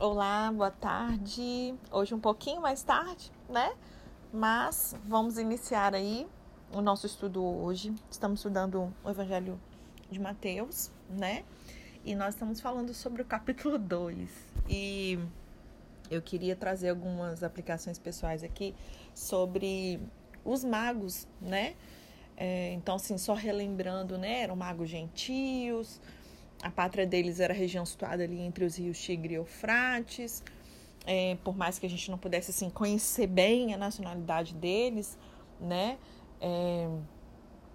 Olá, boa tarde. Hoje um pouquinho mais tarde, né? Mas vamos iniciar aí o nosso estudo hoje. Estamos estudando o Evangelho de Mateus, né? E nós estamos falando sobre o capítulo 2. E eu queria trazer algumas aplicações pessoais aqui sobre os magos, né? É, então, assim, só relembrando, né? Eram magos gentios a pátria deles era a região situada ali entre os rios Tigre e Eufrates. É, por mais que a gente não pudesse assim conhecer bem a nacionalidade deles, né? É,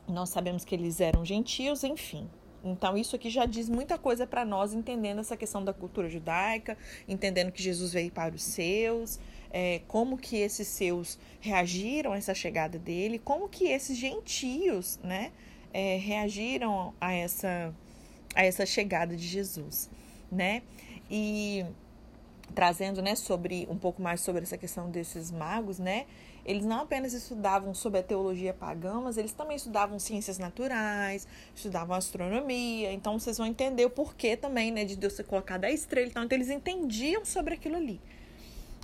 nós sabemos que eles eram gentios, enfim. Então isso aqui já diz muita coisa para nós, entendendo essa questão da cultura judaica, entendendo que Jesus veio para os seus, é, como que esses seus reagiram a essa chegada dele, como que esses gentios, né, é, reagiram a essa a essa chegada de Jesus, né? E trazendo, né, sobre um pouco mais sobre essa questão desses magos, né? Eles não apenas estudavam sobre a teologia pagã, mas eles também estudavam ciências naturais, estudavam astronomia. Então vocês vão entender o porquê também, né, de Deus ter colocado a estrela. Então, então eles entendiam sobre aquilo ali.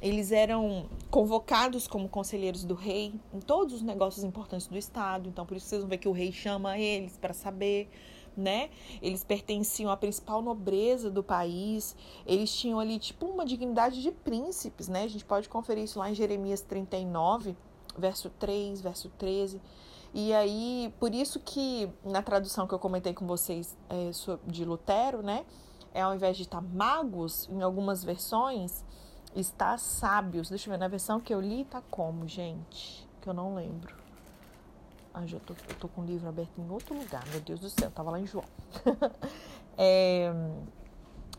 Eles eram convocados como conselheiros do rei em todos os negócios importantes do estado. Então por isso vocês vão ver que o rei chama eles para saber né? Eles pertenciam à principal nobreza do país, eles tinham ali tipo uma dignidade de príncipes, né? A gente pode conferir isso lá em Jeremias 39, verso 3, verso 13. E aí, por isso que na tradução que eu comentei com vocês é, de Lutero, né? É ao invés de estar magos, em algumas versões, está sábios. Deixa eu ver, na versão que eu li tá como, gente? Que eu não lembro. Ah, já tô, tô com o livro aberto em outro lugar, meu Deus do céu, tava lá em João. é,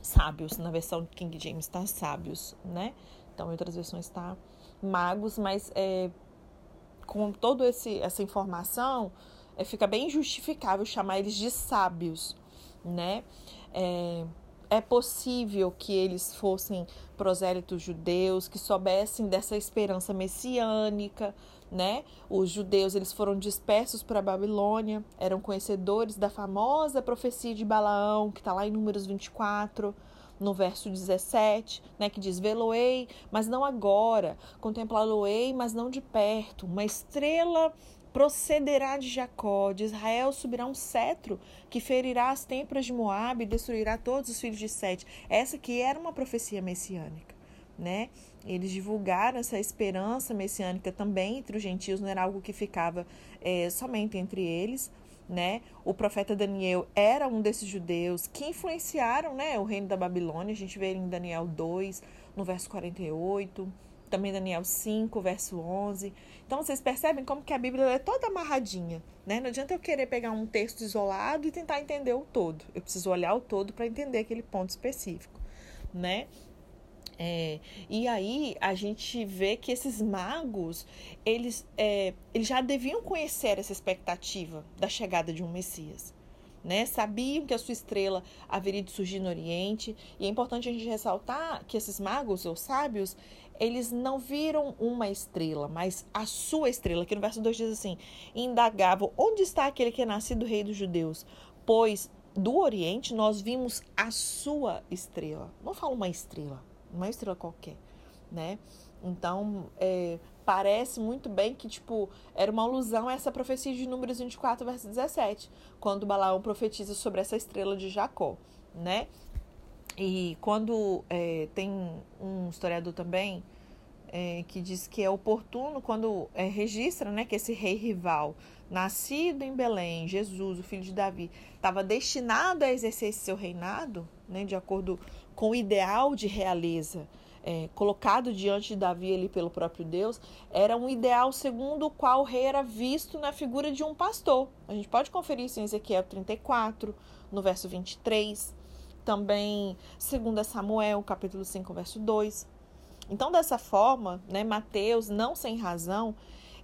sábios, na versão King James está sábios, né? Então, em outras versões está magos, mas é, com toda essa informação, é, fica bem justificável chamar eles de sábios, né? É, é possível que eles fossem prosélitos judeus, que soubessem dessa esperança messiânica, né? Os judeus eles foram dispersos para a Babilônia, eram conhecedores da famosa profecia de Balaão, que está lá em Números 24, no verso 17, né, que diz: Veloei, mas não agora, contemplá-lo-ei, mas não de perto, uma estrela procederá de Jacó, de Israel subirá um cetro que ferirá as têmporas de Moabe e destruirá todos os filhos de Sete. Essa que era uma profecia messiânica, né? Eles divulgaram essa esperança messiânica também entre os gentios, não era algo que ficava é, somente entre eles, né? O profeta Daniel era um desses judeus que influenciaram, né, o reino da Babilônia. A gente vê em Daniel 2, no verso 48, também Daniel 5, verso 11. Então vocês percebem como que a Bíblia é toda amarradinha, né? Não adianta eu querer pegar um texto isolado e tentar entender o todo. Eu preciso olhar o todo para entender aquele ponto específico, né? É, e aí a gente vê que esses magos eles, é, eles já deviam conhecer essa expectativa da chegada de um Messias. Né? Sabiam que a sua estrela haveria de surgir no Oriente, e é importante a gente ressaltar que esses magos ou sábios, eles não viram uma estrela, mas a sua estrela, que no verso 2 diz assim: indagavam, onde está aquele que é nascido rei dos judeus? Pois do Oriente nós vimos a sua estrela. Não falo uma estrela, uma estrela qualquer, né? Então, é, parece muito bem que, tipo, era uma alusão a essa profecia de Números 24, verso 17, quando Balaão profetiza sobre essa estrela de Jacó, né? E quando é, tem um historiador também é, que diz que é oportuno quando é, registra né, que esse rei rival, nascido em Belém, Jesus, o filho de Davi, estava destinado a exercer esse seu reinado, né, de acordo com o ideal de realeza é, colocado diante de Davi ali pelo próprio Deus, era um ideal segundo o qual o rei era visto na figura de um pastor. A gente pode conferir isso em Ezequiel 34, no verso 23 também 2 Samuel, capítulo 5, verso 2. Então, dessa forma, né, Mateus, não sem razão,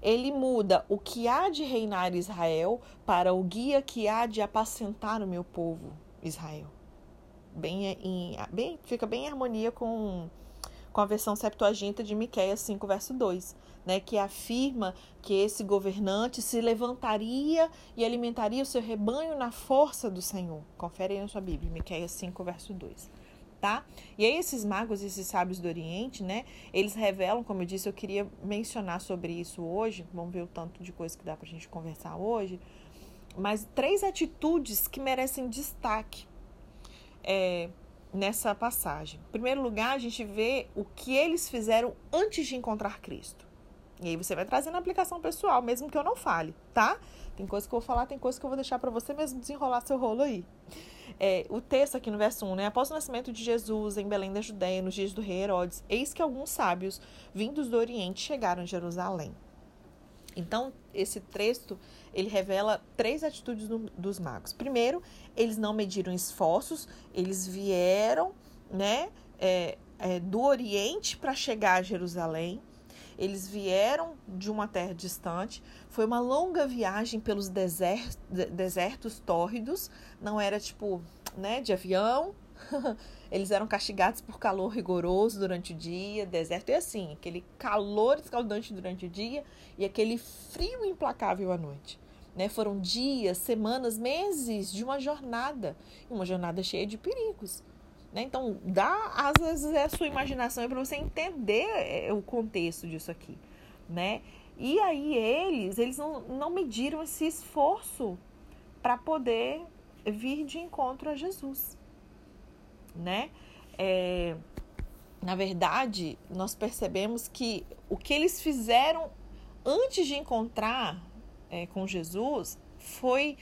ele muda o que há de reinar Israel para o guia que há de apacentar o meu povo, Israel. Bem, em, bem, fica bem em harmonia com, com a versão Septuaginta de Miqueias 5, verso 2 né, que afirma que esse governante se levantaria e alimentaria o seu rebanho na força do Senhor. Confere aí na sua Bíblia, Miqueias 5, verso 2. tá? E aí esses magos, esses sábios do Oriente, né? Eles revelam, como eu disse, eu queria mencionar sobre isso hoje. Vamos ver o tanto de coisa que dá pra gente conversar hoje. Mas três atitudes que merecem destaque é, nessa passagem. Em primeiro lugar, a gente vê o que eles fizeram antes de encontrar Cristo. E aí você vai trazendo a aplicação pessoal, mesmo que eu não fale, tá? Tem coisa que eu vou falar, tem coisa que eu vou deixar para você mesmo desenrolar seu rolo aí. É, o texto aqui no verso 1, né? Após o nascimento de Jesus em Belém da Judéia, nos dias do rei Herodes, eis que alguns sábios, vindos do Oriente, chegaram a Jerusalém. Então, esse texto, ele revela três atitudes do, dos magos. Primeiro, eles não mediram esforços, eles vieram, né, é, é, do Oriente para chegar a Jerusalém. Eles vieram de uma terra distante. Foi uma longa viagem pelos desertos, desertos tórridos. Não era tipo, né, de avião. Eles eram castigados por calor rigoroso durante o dia, deserto. E assim, aquele calor escaldante durante o dia e aquele frio implacável à noite. Né? Foram dias, semanas, meses de uma jornada. Uma jornada cheia de perigos. Né? Então, dá às vezes é a sua imaginação para você entender é, o contexto disso aqui, né? E aí eles, eles não, não mediram esse esforço para poder vir de encontro a Jesus, né? É, na verdade, nós percebemos que o que eles fizeram antes de encontrar é, com Jesus foi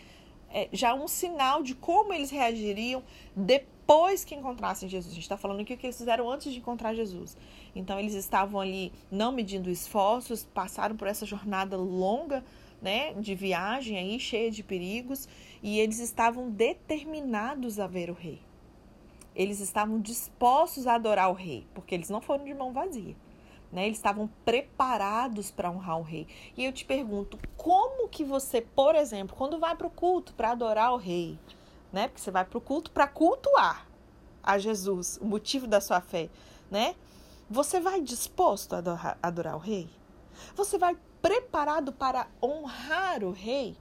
é, já um sinal de como eles reagiriam depois que encontrassem Jesus. A gente está falando aqui o que eles fizeram antes de encontrar Jesus. Então, eles estavam ali não medindo esforços, passaram por essa jornada longa, né, de viagem aí, cheia de perigos, e eles estavam determinados a ver o rei. Eles estavam dispostos a adorar o rei, porque eles não foram de mão vazia. Né? Eles estavam preparados para honrar o rei. E eu te pergunto, como que você, por exemplo, quando vai para o culto para adorar o rei, né? Porque você vai para o culto para cultuar a Jesus, o motivo da sua fé, né? Você vai disposto a adorar, adorar o rei? Você vai preparado para honrar o rei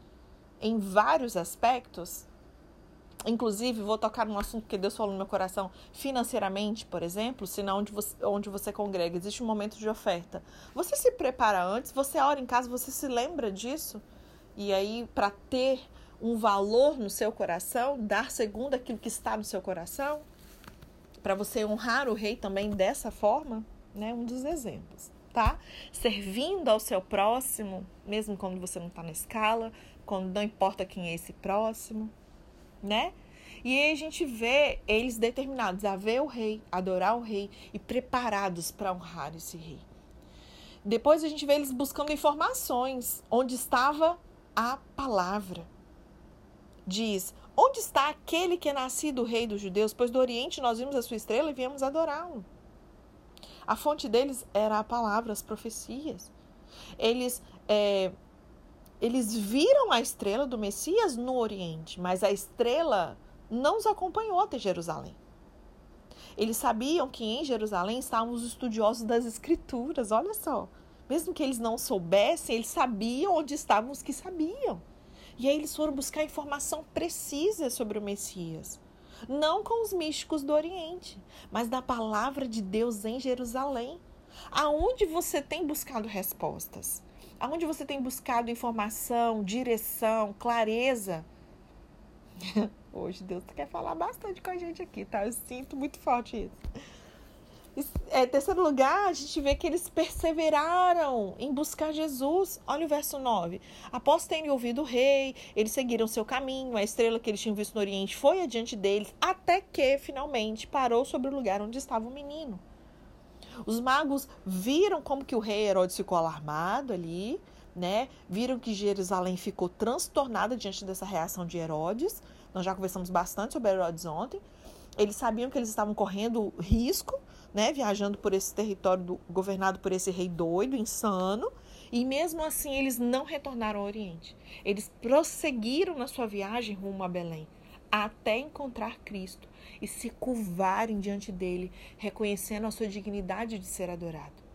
em vários aspectos? Inclusive, vou tocar num assunto que Deus falou no meu coração, financeiramente, por exemplo, se onde você, onde você congrega, existe um momento de oferta. Você se prepara antes, você ora em casa, você se lembra disso? E aí, para ter um valor no seu coração, dar segundo aquilo que está no seu coração, para você honrar o rei também dessa forma, né? Um dos exemplos, tá? Servindo ao seu próximo, mesmo quando você não está na escala, quando não importa quem é esse próximo, né? E aí a gente vê eles determinados a ver o rei, adorar o rei e preparados para honrar esse rei. Depois a gente vê eles buscando informações onde estava a palavra diz: Onde está aquele que é nascido rei dos judeus? Pois do Oriente nós vimos a sua estrela e viemos adorá-lo. A fonte deles era a palavra, as profecias. Eles, é, eles viram a estrela do Messias no Oriente, mas a estrela não os acompanhou até Jerusalém. Eles sabiam que em Jerusalém estavam os estudiosos das Escrituras, olha só. Mesmo que eles não soubessem, eles sabiam onde estavam os que sabiam. E aí eles foram buscar informação precisa sobre o Messias. Não com os místicos do Oriente, mas da palavra de Deus em Jerusalém. Aonde você tem buscado respostas? Aonde você tem buscado informação, direção, clareza? Hoje Deus quer falar bastante com a gente aqui, tá? Eu sinto muito forte isso. É, terceiro lugar, a gente vê que eles perseveraram em buscar Jesus. Olha o verso 9. Após terem ouvido o rei, eles seguiram seu caminho. A estrela que eles tinham visto no Oriente foi adiante deles, até que finalmente parou sobre o lugar onde estava o menino. Os magos viram como que o rei Herodes ficou alarmado ali, né? Viram que Jerusalém ficou transtornada diante dessa reação de Herodes. Nós já conversamos bastante sobre Herodes ontem. Eles sabiam que eles estavam correndo risco né, viajando por esse território do, governado por esse rei doido, insano, e mesmo assim eles não retornaram ao Oriente. Eles prosseguiram na sua viagem rumo a Belém, até encontrar Cristo e se curvarem diante dele, reconhecendo a sua dignidade de ser adorado.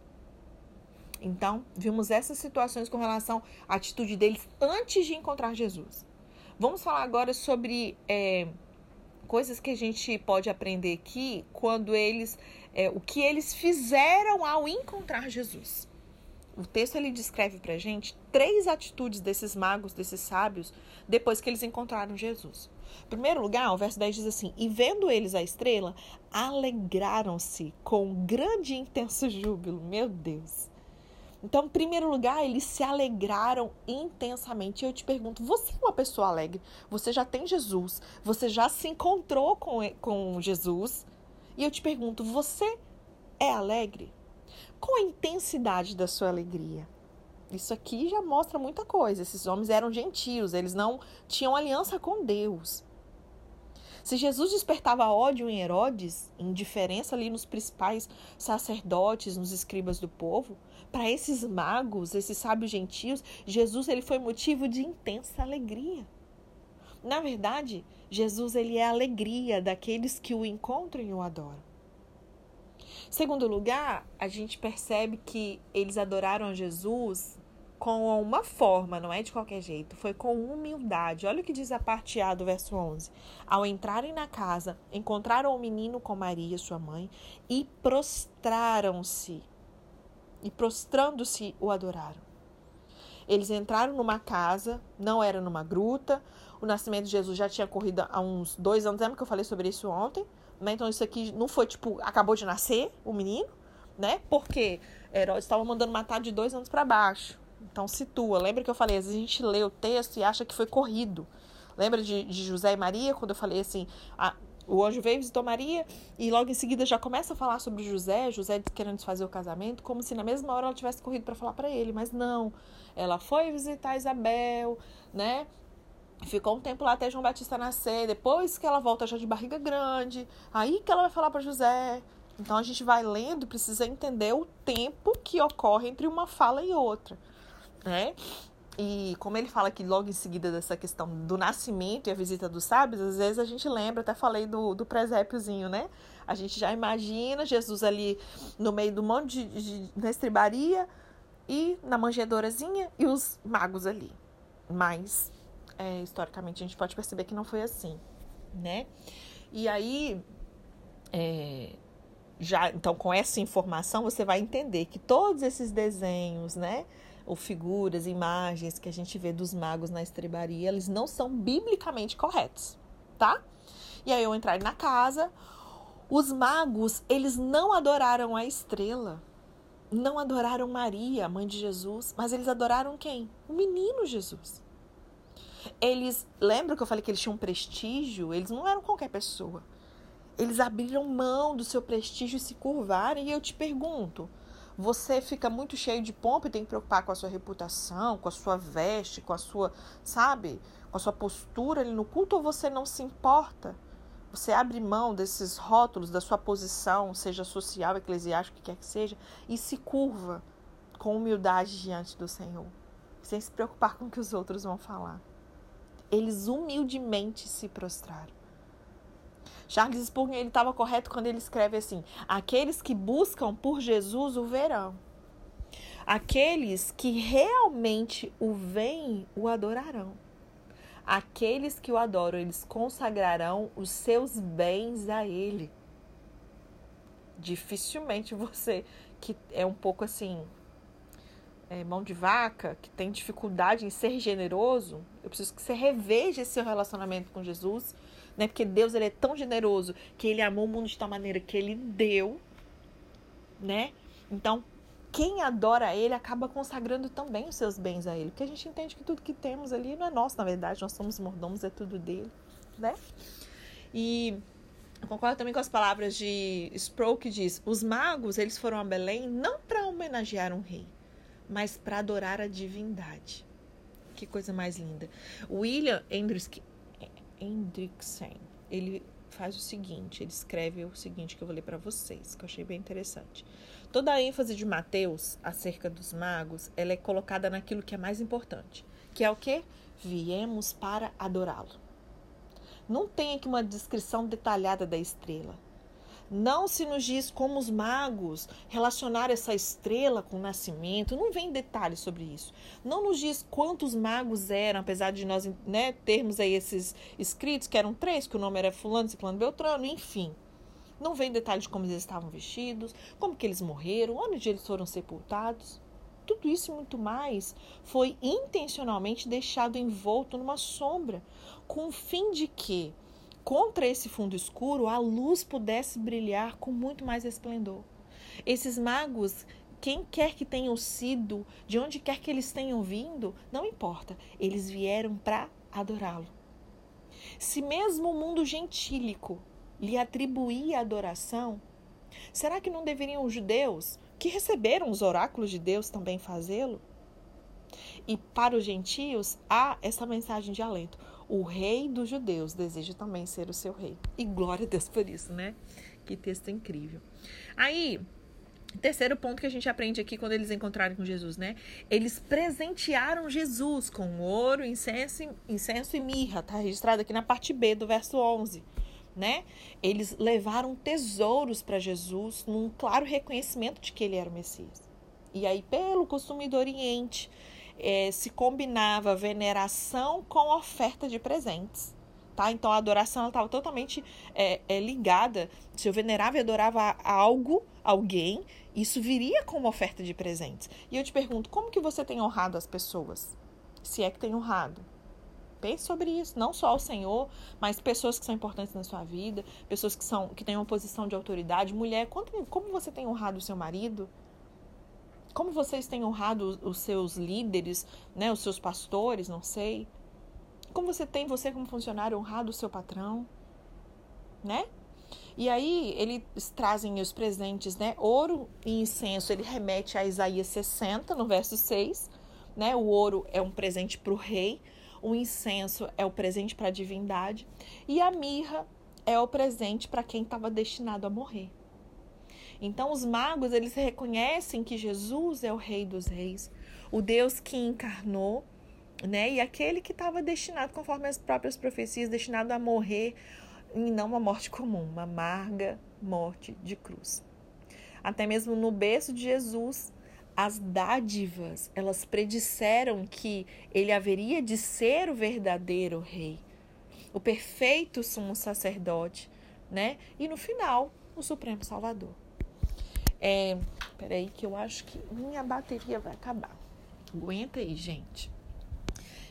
Então, vimos essas situações com relação à atitude deles antes de encontrar Jesus. Vamos falar agora sobre é, coisas que a gente pode aprender aqui quando eles, é, o que eles fizeram ao encontrar Jesus. O texto ele descreve para gente três atitudes desses magos, desses sábios, depois que eles encontraram Jesus. Em primeiro lugar, o verso 10 diz assim: E vendo eles a estrela, alegraram-se com grande e intenso júbilo. Meu Deus. Então, em primeiro lugar, eles se alegraram intensamente. Eu te pergunto: você é uma pessoa alegre? Você já tem Jesus? Você já se encontrou com, com Jesus? E eu te pergunto: você é alegre? Qual a intensidade da sua alegria? Isso aqui já mostra muita coisa. Esses homens eram gentios, eles não tinham aliança com Deus. Se Jesus despertava ódio em Herodes, indiferença ali nos principais sacerdotes, nos escribas do povo, para esses magos, esses sábios gentios, Jesus ele foi motivo de intensa alegria. Na verdade, Jesus ele é a alegria daqueles que o encontram e o adoram. Segundo lugar, a gente percebe que eles adoraram Jesus com uma forma, não é de qualquer jeito, foi com humildade. Olha o que diz a parte A do verso 11. Ao entrarem na casa, encontraram o menino com Maria, sua mãe, e prostraram-se. E prostrando-se, o adoraram. Eles entraram numa casa, não era numa gruta. O nascimento de Jesus já tinha corrido há uns dois anos. Lembra que eu falei sobre isso ontem? Né? Então, isso aqui não foi tipo, acabou de nascer o menino, né? Porque Herodes estava mandando matar de dois anos para baixo. Então situa. Lembra que eu falei, às vezes a gente lê o texto e acha que foi corrido. Lembra de, de José e Maria, quando eu falei assim, a, o anjo veio, visitou Maria e logo em seguida já começa a falar sobre José, José querendo desfazer o casamento, como se na mesma hora ela tivesse corrido para falar para ele, mas não. Ela foi visitar Isabel, né? Ficou um tempo lá até João Batista nascer, depois que ela volta já de barriga grande, aí que ela vai falar para José. Então a gente vai lendo, precisa entender o tempo que ocorre entre uma fala e outra né? E como ele fala aqui logo em seguida dessa questão do nascimento e a visita dos sábios, às vezes a gente lembra, até falei do, do presépiozinho, né? A gente já imagina Jesus ali no meio do monte de, de, na estribaria e na manjedorazinha e os magos ali. Mas, é, historicamente, a gente pode perceber que não foi assim, né? E aí, é, já, então, com essa informação, você vai entender que todos esses desenhos, né? ou figuras, imagens que a gente vê dos magos na estrebaria, eles não são biblicamente corretos, tá? E aí eu entrar na casa, os magos, eles não adoraram a estrela, não adoraram Maria, mãe de Jesus, mas eles adoraram quem? O menino Jesus. Eles, lembra que eu falei que eles tinham prestígio? Eles não eram qualquer pessoa. Eles abriram mão do seu prestígio e se curvaram. E eu te pergunto, você fica muito cheio de pompa e tem que preocupar com a sua reputação, com a sua veste, com a sua, sabe, com a sua postura ali no culto ou você não se importa? Você abre mão desses rótulos da sua posição, seja social, eclesiástica, o que quer que seja, e se curva com humildade diante do Senhor, sem se preocupar com o que os outros vão falar. Eles humildemente se prostraram. Charles Spurgeon ele estava correto quando ele escreve assim: aqueles que buscam por Jesus o verão. Aqueles que realmente o veem o adorarão. Aqueles que o adoram, eles consagrarão os seus bens a ele. Dificilmente você que é um pouco assim, é, mão de vaca, que tem dificuldade em ser generoso, eu preciso que você reveja esse seu relacionamento com Jesus né? Porque Deus ele é tão generoso que ele amou o mundo de tal maneira que ele deu, né? Então, quem adora ele acaba consagrando também os seus bens a ele, porque a gente entende que tudo que temos ali não é nosso, na verdade, nós somos mordomos, é tudo dele, né? E concordo também com as palavras de Sproul que diz: os magos eles foram a Belém não para homenagear um rei, mas para adorar a divindade. Que coisa mais linda. William Hendrickson. Ele faz o seguinte, ele escreve o seguinte que eu vou ler para vocês, que eu achei bem interessante. Toda a ênfase de Mateus acerca dos magos, ela é colocada naquilo que é mais importante, que é o que? Viemos para adorá-lo. Não tem aqui uma descrição detalhada da estrela. Não se nos diz como os magos relacionaram essa estrela com o nascimento, não vem detalhes sobre isso. Não nos diz quantos magos eram, apesar de nós né, termos aí esses escritos, que eram três, que o nome era Fulano, Ciclano, Beltrano, enfim. Não vem detalhes de como eles estavam vestidos, como que eles morreram, onde eles foram sepultados. Tudo isso e muito mais foi intencionalmente deixado envolto numa sombra, com o fim de que contra esse fundo escuro a luz pudesse brilhar com muito mais esplendor. Esses magos, quem quer que tenham sido, de onde quer que eles tenham vindo, não importa, eles vieram para adorá-lo. Se mesmo o mundo gentílico lhe atribuía adoração, será que não deveriam os judeus, que receberam os oráculos de Deus, também fazê-lo? E para os gentios há essa mensagem de alento o rei dos judeus deseja também ser o seu rei. E glória a Deus por isso, né? Que texto incrível. Aí, terceiro ponto que a gente aprende aqui quando eles encontraram com Jesus, né? Eles presentearam Jesus com ouro, incenso, incenso e mirra. Tá registrado aqui na parte B do verso 11. Né? Eles levaram tesouros para Jesus num claro reconhecimento de que ele era o Messias. E aí, pelo costume do Oriente, é, se combinava veneração com oferta de presentes. Tá? Então a adoração estava totalmente é, é, ligada. Se eu venerava e adorava algo, alguém, isso viria como oferta de presentes. E eu te pergunto, como que você tem honrado as pessoas? Se é que tem honrado. Pense sobre isso, não só o Senhor, mas pessoas que são importantes na sua vida, pessoas que são que têm uma posição de autoridade, mulher, como você tem honrado o seu marido? Como vocês têm honrado os seus líderes, né, os seus pastores, não sei. Como você tem, você como funcionário, honrado o seu patrão, né? E aí eles trazem os presentes, né? Ouro e incenso, ele remete a Isaías 60, no verso 6, né? O ouro é um presente para o rei, o incenso é o presente para a divindade e a mirra é o presente para quem estava destinado a morrer. Então os magos, eles reconhecem que Jesus é o rei dos reis, o Deus que encarnou, né? E aquele que estava destinado, conforme as próprias profecias, destinado a morrer e não uma morte comum, uma amarga morte de cruz. Até mesmo no berço de Jesus, as dádivas, elas predisseram que ele haveria de ser o verdadeiro rei, o perfeito sumo sacerdote, né? E no final, o supremo salvador. É, peraí que eu acho que minha bateria vai acabar. Aguenta aí, gente.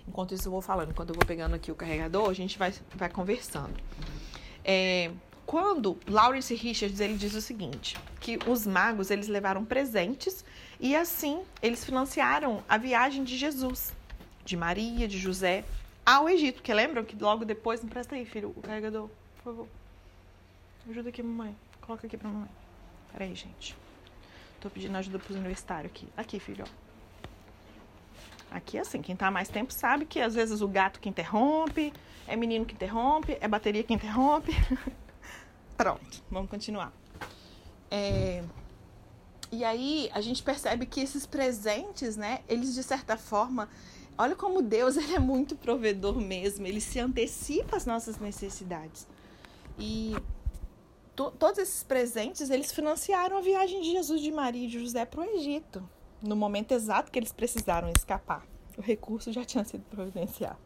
Enquanto isso eu vou falando, quando eu vou pegando aqui o carregador, a gente vai, vai conversando. É, quando Lawrence Richards ele diz o seguinte, que os magos eles levaram presentes e assim eles financiaram a viagem de Jesus, de Maria, de José ao Egito. Porque lembram que logo depois, não presta aí, filho, o carregador, por favor. Ajuda aqui, mamãe. Coloca aqui pra mamãe. Peraí, gente. Tô pedindo ajuda pros universitários aqui. Aqui, filho, ó. Aqui é assim, quem tá mais tempo sabe que às vezes o gato que interrompe, é menino que interrompe, é bateria que interrompe. Pronto, vamos continuar. É... E aí a gente percebe que esses presentes, né, eles de certa forma, olha como Deus ele é muito provedor mesmo, ele se antecipa às nossas necessidades. E todos esses presentes, eles financiaram a viagem de Jesus, de Maria e de José para o Egito, no momento exato que eles precisaram escapar. O recurso já tinha sido providenciado.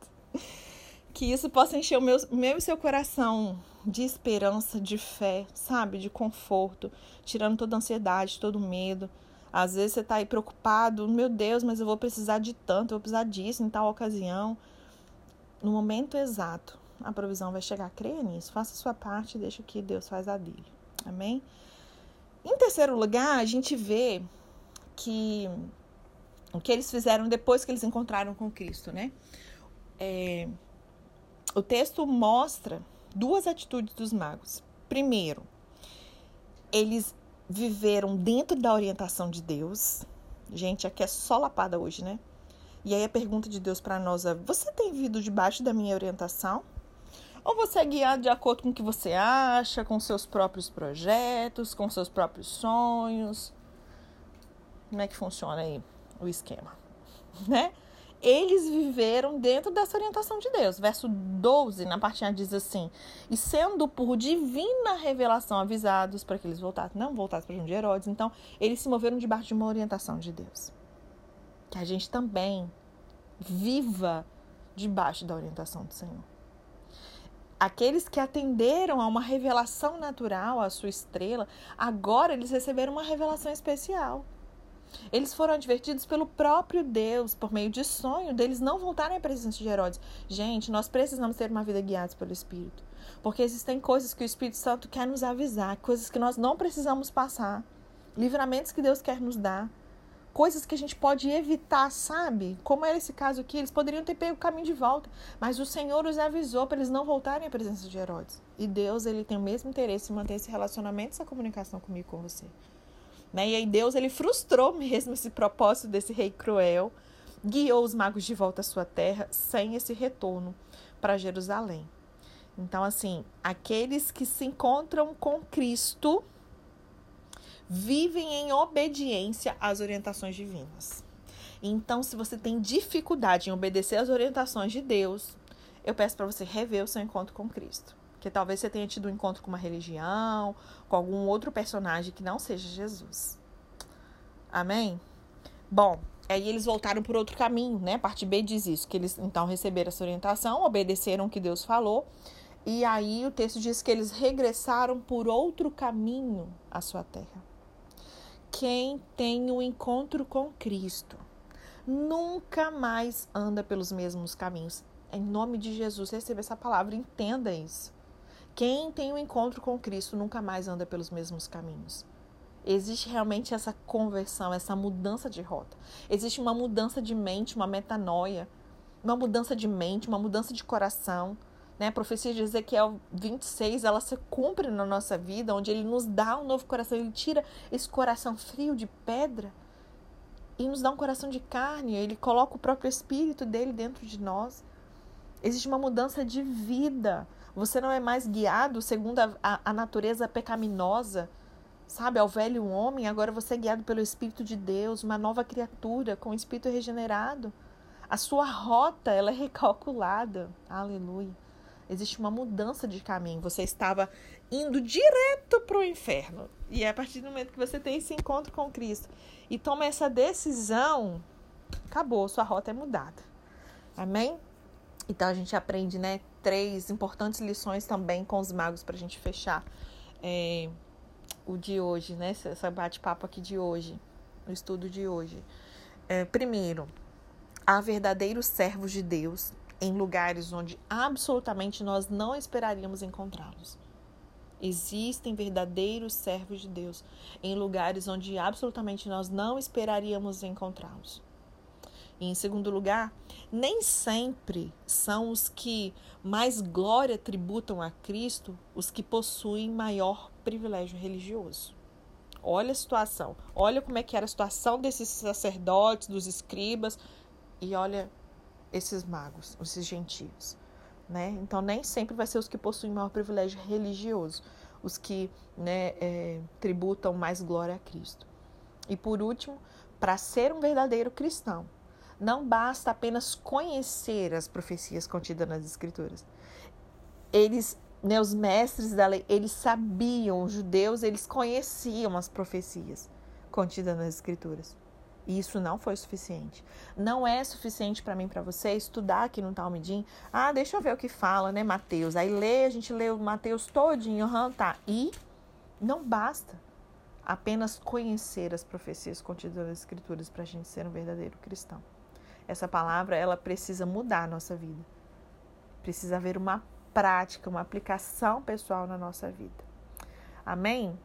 Que isso possa encher o meu, meu e seu coração de esperança, de fé, sabe? De conforto, tirando toda a ansiedade, todo o medo. Às vezes você está aí preocupado, meu Deus, mas eu vou precisar de tanto, eu vou precisar disso em tal ocasião. No momento exato, a provisão vai chegar. Creia nisso, faça a sua parte e deixa que Deus faz a dele. Amém? Em terceiro lugar, a gente vê que o que eles fizeram depois que eles encontraram com Cristo, né? É, o texto mostra duas atitudes dos magos. Primeiro, eles viveram dentro da orientação de Deus. Gente, aqui é só lapada hoje, né? E aí a pergunta de Deus para nós é: você tem vindo debaixo da minha orientação? Ou você é guiado de acordo com o que você acha, com seus próprios projetos, com seus próprios sonhos? Como é que funciona aí o esquema? Né? eles viveram dentro dessa orientação de Deus. Verso 12, na parte A, diz assim: E sendo por divina revelação avisados para que eles voltassem, não voltassem para o de Herodes, então eles se moveram debaixo de uma orientação de Deus. Que a gente também viva debaixo da orientação do Senhor. Aqueles que atenderam a uma revelação natural, a sua estrela, agora eles receberam uma revelação especial. Eles foram advertidos pelo próprio Deus, por meio de sonho, deles não voltarem à presença de Herodes. Gente, nós precisamos ter uma vida guiada pelo Espírito. Porque existem coisas que o Espírito Santo quer nos avisar, coisas que nós não precisamos passar, livramentos que Deus quer nos dar, coisas que a gente pode evitar, sabe? Como era esse caso aqui, eles poderiam ter pego o caminho de volta, mas o Senhor os avisou para eles não voltarem à presença de Herodes. E Deus, ele tem o mesmo interesse em manter esse relacionamento, essa comunicação comigo com você. Né? E aí Deus ele frustrou mesmo esse propósito desse rei cruel, guiou os magos de volta à sua terra sem esse retorno para Jerusalém. Então, assim, aqueles que se encontram com Cristo vivem em obediência às orientações divinas. Então, se você tem dificuldade em obedecer às orientações de Deus, eu peço para você rever o seu encontro com Cristo. Que talvez você tenha tido um encontro com uma religião, com algum outro personagem que não seja Jesus. Amém? Bom, aí eles voltaram por outro caminho, né? A parte B diz isso, que eles então receberam essa orientação, obedeceram o que Deus falou, e aí o texto diz que eles regressaram por outro caminho à sua terra. Quem tem o um encontro com Cristo nunca mais anda pelos mesmos caminhos. Em nome de Jesus, receba essa palavra, entenda isso. Quem tem o um encontro com Cristo nunca mais anda pelos mesmos caminhos. Existe realmente essa conversão, essa mudança de rota. Existe uma mudança de mente, uma metanoia, uma mudança de mente, uma mudança de coração. Né? A profecia de Ezequiel 26, ela se cumpre na nossa vida, onde ele nos dá um novo coração, ele tira esse coração frio de pedra e nos dá um coração de carne, ele coloca o próprio espírito dele dentro de nós. Existe uma mudança de vida. Você não é mais guiado segundo a, a, a natureza pecaminosa, sabe, ao velho homem. Agora você é guiado pelo Espírito de Deus, uma nova criatura com o espírito regenerado. A sua rota ela é recalculada. Aleluia. Existe uma mudança de caminho. Você estava indo direto para o inferno. E é a partir do momento que você tem esse encontro com Cristo e toma essa decisão, acabou, sua rota é mudada. Amém? Então a gente aprende, né, três importantes lições também com os magos para a gente fechar é, o de hoje, né? Esse bate-papo aqui de hoje, o estudo de hoje. É, primeiro, há verdadeiros servos de Deus em lugares onde absolutamente nós não esperaríamos encontrá-los. Existem verdadeiros servos de Deus em lugares onde absolutamente nós não esperaríamos encontrá-los. E em segundo lugar, nem sempre são os que mais glória tributam a Cristo os que possuem maior privilégio religioso. Olha a situação, olha como é que era a situação desses sacerdotes, dos escribas, e olha esses magos, esses gentios. Né? Então, nem sempre vai ser os que possuem maior privilégio religioso, os que né, é, tributam mais glória a Cristo. E por último, para ser um verdadeiro cristão, não basta apenas conhecer as profecias contidas nas Escrituras. Eles, né, os mestres da lei, eles sabiam, os judeus, eles conheciam as profecias contidas nas Escrituras. E isso não foi suficiente. Não é suficiente para mim, para você, estudar aqui no Talmidim. Ah, deixa eu ver o que fala, né, Mateus? Aí lê, a gente lê o Mateus todinho, uhum, tá. E não basta apenas conhecer as profecias contidas nas Escrituras para a gente ser um verdadeiro cristão. Essa palavra, ela precisa mudar a nossa vida. Precisa haver uma prática, uma aplicação pessoal na nossa vida. Amém?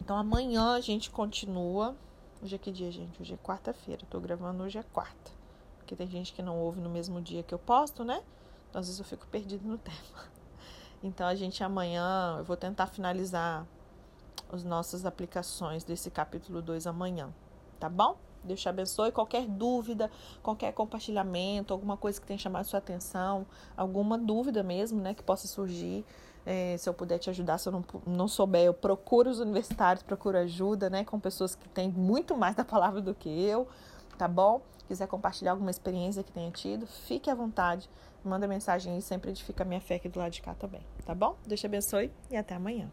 Então amanhã a gente continua. Hoje é que dia, gente? Hoje é quarta-feira. Estou gravando hoje é quarta. Porque tem gente que não ouve no mesmo dia que eu posto, né? Então às vezes eu fico perdido no tema. Então a gente amanhã, eu vou tentar finalizar as nossas aplicações desse capítulo 2 amanhã, tá bom? Deus te abençoe. Qualquer dúvida, qualquer compartilhamento, alguma coisa que tenha chamado sua atenção, alguma dúvida mesmo, né, que possa surgir, é, se eu puder te ajudar, se eu não, não souber, eu procuro os universitários, procuro ajuda, né, com pessoas que têm muito mais da palavra do que eu, tá bom? Quiser compartilhar alguma experiência que tenha tido, fique à vontade. Manda mensagem aí, sempre edifica a minha fé aqui do lado de cá também, tá bom? Deus te abençoe e até amanhã.